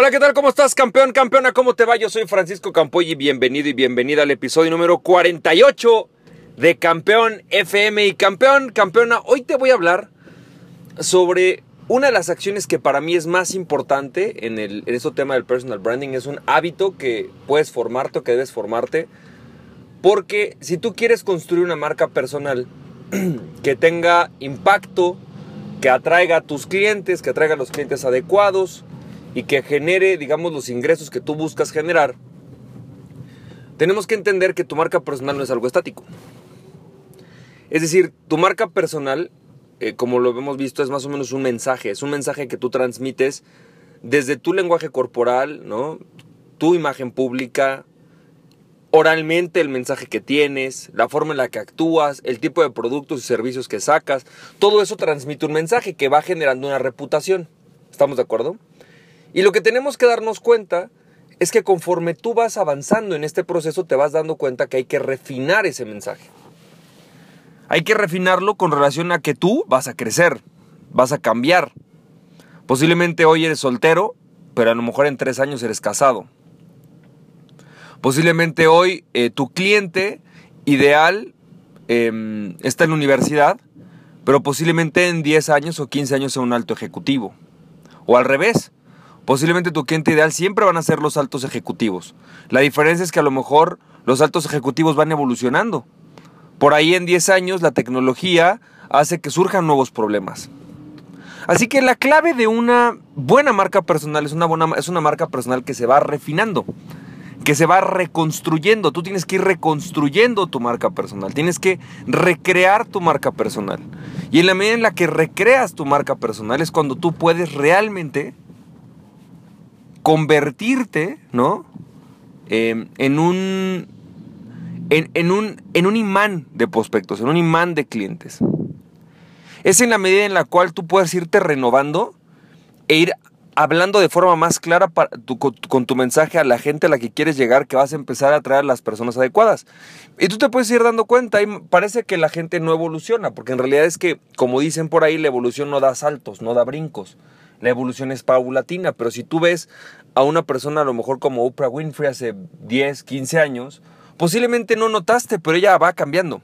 Hola, ¿qué tal? ¿Cómo estás, campeón, campeona? ¿Cómo te va? Yo soy Francisco Campoy y bienvenido y bienvenida al episodio número 48 de Campeón FM. Y campeón, campeona, hoy te voy a hablar sobre una de las acciones que para mí es más importante en, en este tema del personal branding. Es un hábito que puedes formarte o que debes formarte. Porque si tú quieres construir una marca personal que tenga impacto, que atraiga a tus clientes, que atraiga a los clientes adecuados, y que genere, digamos, los ingresos que tú buscas generar, tenemos que entender que tu marca personal no es algo estático. Es decir, tu marca personal, eh, como lo hemos visto, es más o menos un mensaje, es un mensaje que tú transmites desde tu lenguaje corporal, ¿no? tu imagen pública, oralmente el mensaje que tienes, la forma en la que actúas, el tipo de productos y servicios que sacas, todo eso transmite un mensaje que va generando una reputación. ¿Estamos de acuerdo? Y lo que tenemos que darnos cuenta es que conforme tú vas avanzando en este proceso te vas dando cuenta que hay que refinar ese mensaje. Hay que refinarlo con relación a que tú vas a crecer, vas a cambiar. Posiblemente hoy eres soltero, pero a lo mejor en tres años eres casado. Posiblemente hoy eh, tu cliente ideal em, está en la universidad, pero posiblemente en 10 años o 15 años sea un alto ejecutivo. O al revés, Posiblemente tu cliente ideal siempre van a ser los altos ejecutivos. La diferencia es que a lo mejor los altos ejecutivos van evolucionando. Por ahí en 10 años la tecnología hace que surjan nuevos problemas. Así que la clave de una buena marca personal es una, buena, es una marca personal que se va refinando, que se va reconstruyendo. Tú tienes que ir reconstruyendo tu marca personal, tienes que recrear tu marca personal. Y en la medida en la que recreas tu marca personal es cuando tú puedes realmente convertirte, ¿no? Em, en, un, en, un, en un imán de prospectos, en un imán de clientes. Es en la medida en la cual tú puedes irte renovando e ir hablando de forma más clara con, tu mensaje a la gente a la que quieres llegar, que vas a empezar a atraer a las personas adecuadas. Y tú te puedes ir dando cuenta, y parece que la gente no evoluciona, porque en realidad es que, como dicen por ahí, la evolución no da saltos, no da brincos la evolución es paulatina, pero si tú ves a una persona a lo mejor como Oprah Winfrey hace 10, 15 años, posiblemente no notaste, pero ella va cambiando.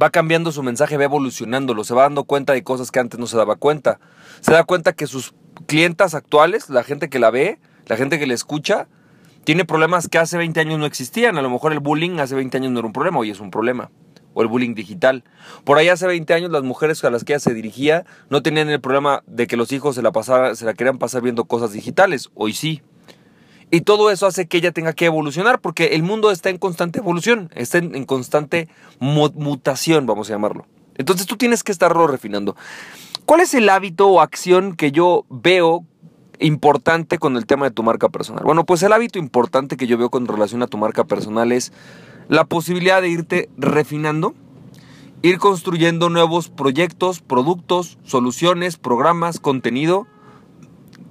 Va cambiando su mensaje, va evolucionándolo, se va dando cuenta de cosas que antes no se daba cuenta. Se da cuenta que sus clientas actuales, la gente que la ve, la gente que le escucha, tiene problemas que hace 20 años no existían. A lo mejor el bullying hace 20 años no era un problema, hoy es un problema o el bullying digital. Por ahí hace 20 años las mujeres a las que ella se dirigía no tenían el problema de que los hijos se la, se la querían pasar viendo cosas digitales, hoy sí. Y todo eso hace que ella tenga que evolucionar porque el mundo está en constante evolución, está en, constante mutación, vamos a llamarlo. Entonces tú tienes que estarlo refinando. ¿Cuál es el hábito o acción que yo veo importante con el tema de tu marca personal? Bueno, pues el hábito importante que yo veo con relación a tu marca personal es la posibilidad de irte refinando, ir construyendo nuevos proyectos, productos, soluciones, programas, contenido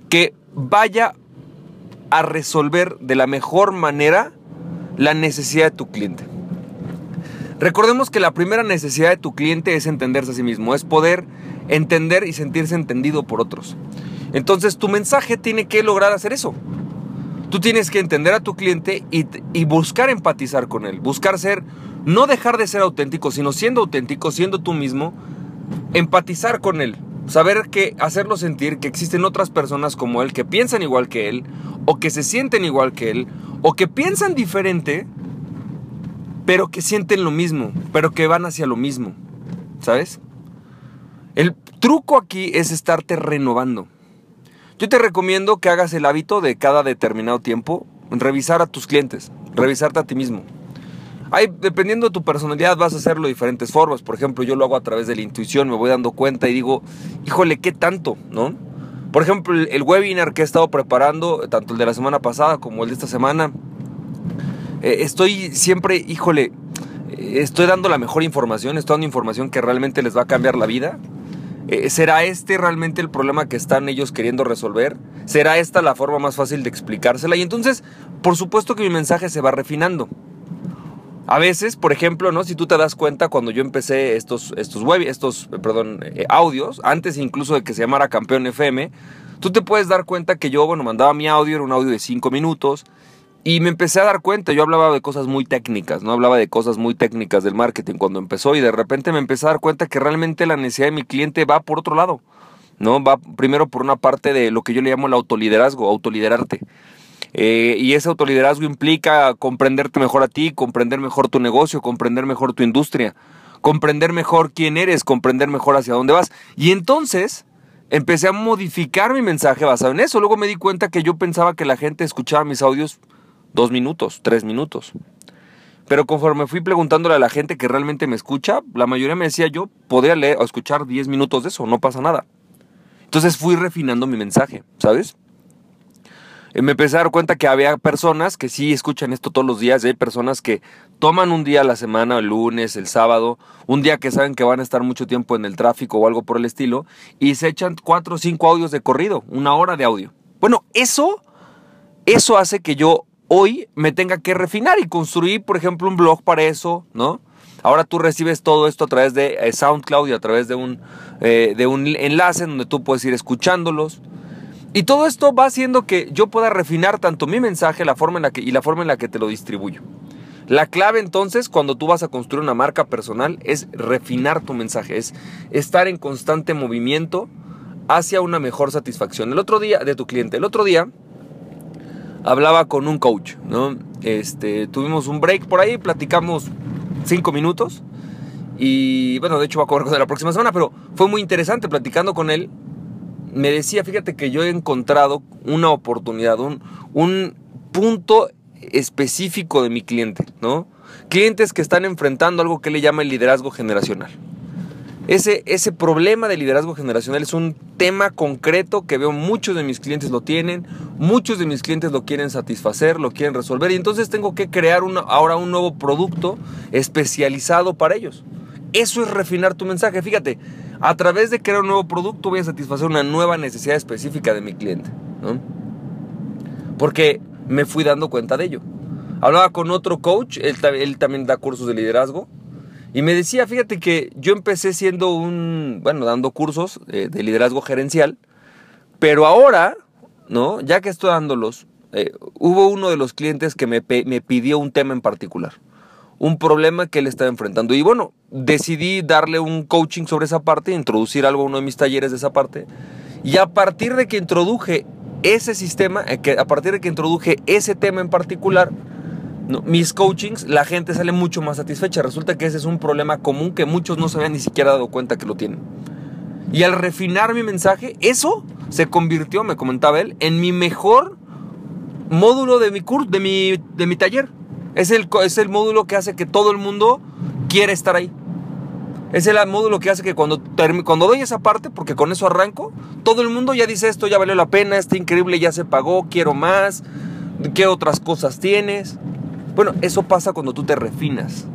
que vaya a resolver de la mejor manera la necesidad de tu cliente. Recordemos que la primera necesidad de tu cliente es entenderse a sí mismo, es poder entender y sentirse entendido por otros. Entonces tu mensaje tiene que lograr hacer eso. Tú tienes que entender a tu cliente y, buscar empatizar con él, buscar ser, no dejar de ser auténtico, sino siendo auténtico, siendo tú mismo, empatizar con él, saber que hacerlo sentir que existen otras personas como él que piensan igual que él o que se sienten igual que él o que piensan diferente pero que sienten lo mismo, pero que van hacia lo mismo, ¿sabes? El truco aquí es estarte renovando. Yo te recomiendo que hagas el hábito de cada determinado tiempo revisar a tus clientes, revisarte a ti mismo. Dependiendo de tu personalidad vas a hacerlo de diferentes formas. Por ejemplo, yo lo hago a través de la intuición, me voy dando cuenta y digo, híjole, ¿qué tanto? ¿No? Por ejemplo, el, webinar que he estado preparando, tanto el de la semana pasada como el de esta semana, eh, estoy siempre, híjole, eh, estoy dando la mejor información, estoy dando información que realmente les va a cambiar la vida. Eh, ¿Será este realmente el problema que están ellos queriendo resolver? ¿Será esta la forma más fácil de explicársela? Y entonces, por supuesto que mi mensaje se va refinando. A veces, por ejemplo, ¿no? Si tú te das cuenta, cuando yo empecé estos, estos web, estos, perdón, eh, audios, antes incluso de que se llamara Campeón FM, tú te puedes dar cuenta que yo, bueno, mandaba mi audio, era un audio de 5 minutos, y me empecé a dar cuenta, yo hablaba de cosas muy técnicas, no hablaba de cosas muy técnicas del marketing cuando empezó y de repente me empecé a dar cuenta que realmente la necesidad de mi cliente va por otro lado, ¿no? Va primero por una parte de lo que yo le llamo el autoliderazgo, autoliderarte. Eh, y ese autoliderazgo implica comprenderte mejor a ti, comprender mejor tu negocio, comprender mejor tu industria, comprender mejor quién eres, comprender mejor hacia dónde vas. Y entonces empecé a modificar mi mensaje basado en eso. Luego me di cuenta que yo pensaba que la gente escuchaba mis audios dos minutos, tres minutos. Pero conforme fui preguntándole a la gente que realmente me escucha, la mayoría me decía yo podría leer o escuchar diez minutos de eso, no pasa nada. Entonces fui refinando mi mensaje, ¿sabes? Eh, me empecé a dar cuenta que había personas que sí escuchan esto todos los días, hay personas que toman un día a la semana, el lunes, el sábado, un día que saben que van a estar mucho tiempo en el tráfico o algo por el estilo, y se echan cuatro o cinco audios de corrido, una hora de audio. Bueno, eso, eso hace que yo hoy me tenga que refinar y construir, por ejemplo, un blog para eso, ¿no? Ahora tú recibes todo esto a través de eh, SoundCloud y a través de un, eh, de un enlace donde tú puedes ir escuchándolos. Y todo esto va haciendo que yo pueda refinar tanto mi mensaje la forma en la que, y la forma en la que te lo distribuyo. La clave entonces cuando tú vas a construir una marca personal es refinar tu mensaje, es estar en constante movimiento hacia una mejor satisfacción. El otro día, de tu cliente, el otro día hablaba con un coach, ¿no? Este, tuvimos un break por ahí, platicamos cinco minutos y bueno, de hecho va a cobrar con la próxima semana, pero fue muy interesante platicando con él. Me decía, fíjate que yo he encontrado una oportunidad, un, un punto específico de mi cliente, ¿no? Clientes que están enfrentando algo que le llama el liderazgo generacional. Ese, ese problema de liderazgo generacional es un tema concreto que veo muchos de mis clientes lo tienen, muchos de mis clientes lo quieren satisfacer, lo quieren resolver y entonces tengo que crear ahora un nuevo producto especializado para ellos. Eso es refinar tu mensaje. Fíjate, a través de crear un nuevo producto voy a satisfacer una nueva necesidad específica de mi cliente. Porque me fui dando cuenta de ello. Hablaba con otro coach, él también da cursos de liderazgo y me decía, fíjate que yo empecé siendo un, bueno, dando cursos eh, de liderazgo gerencial, pero ahora, ¿no? Ya que estoy dándolos, eh, hubo uno de los clientes que me, me pidió un tema en particular, un problema que él estaba enfrentando. Y bueno, decidí darle un coaching sobre esa parte, introducir algo a uno de mis talleres de esa parte. Y a partir de que introduje ese sistema, eh, a partir de que introduje ese tema en particular, mis coachings, la gente sale mucho más satisfecha. Resulta que ese es un problema común que muchos no se habían ni siquiera dado cuenta que lo tienen. Y al refinar mi mensaje, eso se convirtió, me comentaba él, en mi mejor módulo de mi curso, de mi, de mi taller. Es el, es el módulo que hace que todo el mundo quiera estar ahí. Es el módulo que hace que cuando, cuando doy esa parte, porque con eso arranco, todo el mundo ya dice esto ya valió la pena, está increíble, ya se pagó, quiero más, ¿qué otras cosas tienes? Bueno, eso pasa cuando tú te refinas.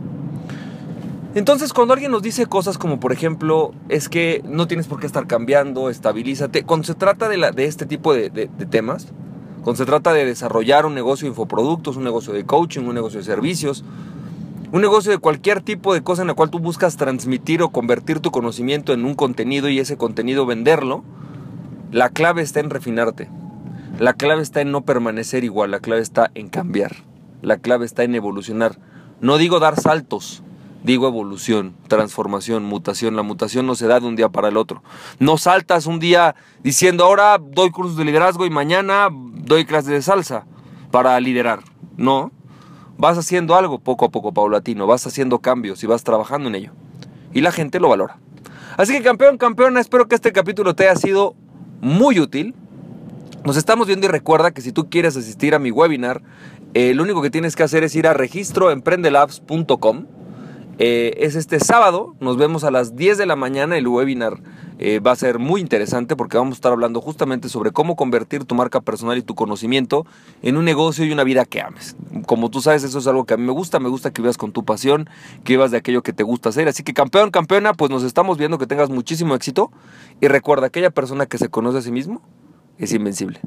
Entonces, cuando alguien nos dice cosas como, por ejemplo, es que no tienes por qué estar cambiando, estabilízate, cuando se trata de, la, de este tipo de, temas, cuando se trata de desarrollar un negocio de infoproductos, un negocio de coaching, un negocio de servicios, un negocio de cualquier tipo de cosa en la cual tú buscas transmitir o convertir tu conocimiento en un contenido y ese contenido venderlo, la clave está en refinarte. La clave está en no permanecer igual, la clave está en cambiar. La clave está en evolucionar. No digo dar saltos, digo evolución, transformación, mutación. La mutación no se da de un día para el otro. No saltas un día diciendo ahora doy cursos de liderazgo y mañana doy clases de salsa para liderar. No. Vas haciendo algo poco a poco, paulatino. Vas haciendo cambios y vas trabajando en ello. Y la gente lo valora. Así que campeón, campeona, espero que este capítulo te haya sido muy útil. Nos estamos viendo y recuerda que si tú quieres asistir a mi webinar, eh, lo único que tienes que hacer es ir a registroemprendelabs.com. Eh, es este sábado, nos vemos a las 10 de la mañana, el webinar eh, va a ser muy interesante porque vamos a estar hablando justamente sobre cómo convertir tu marca personal y tu conocimiento en un negocio y una vida que ames. Como tú sabes, eso es algo que a mí me gusta, me gusta que vivas con tu pasión, que vivas de aquello que te gusta hacer. Así que campeón, campeona, pues nos estamos viendo, que tengas muchísimo éxito y recuerda, aquella persona que se conoce a sí mismo es invencible.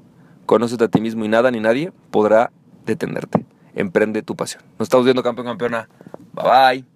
Conócete a ti mismo y nada ni nadie podrá detenerte. Emprende tu pasión. Nos estamos viendo, campeón, campeona. Bye bye.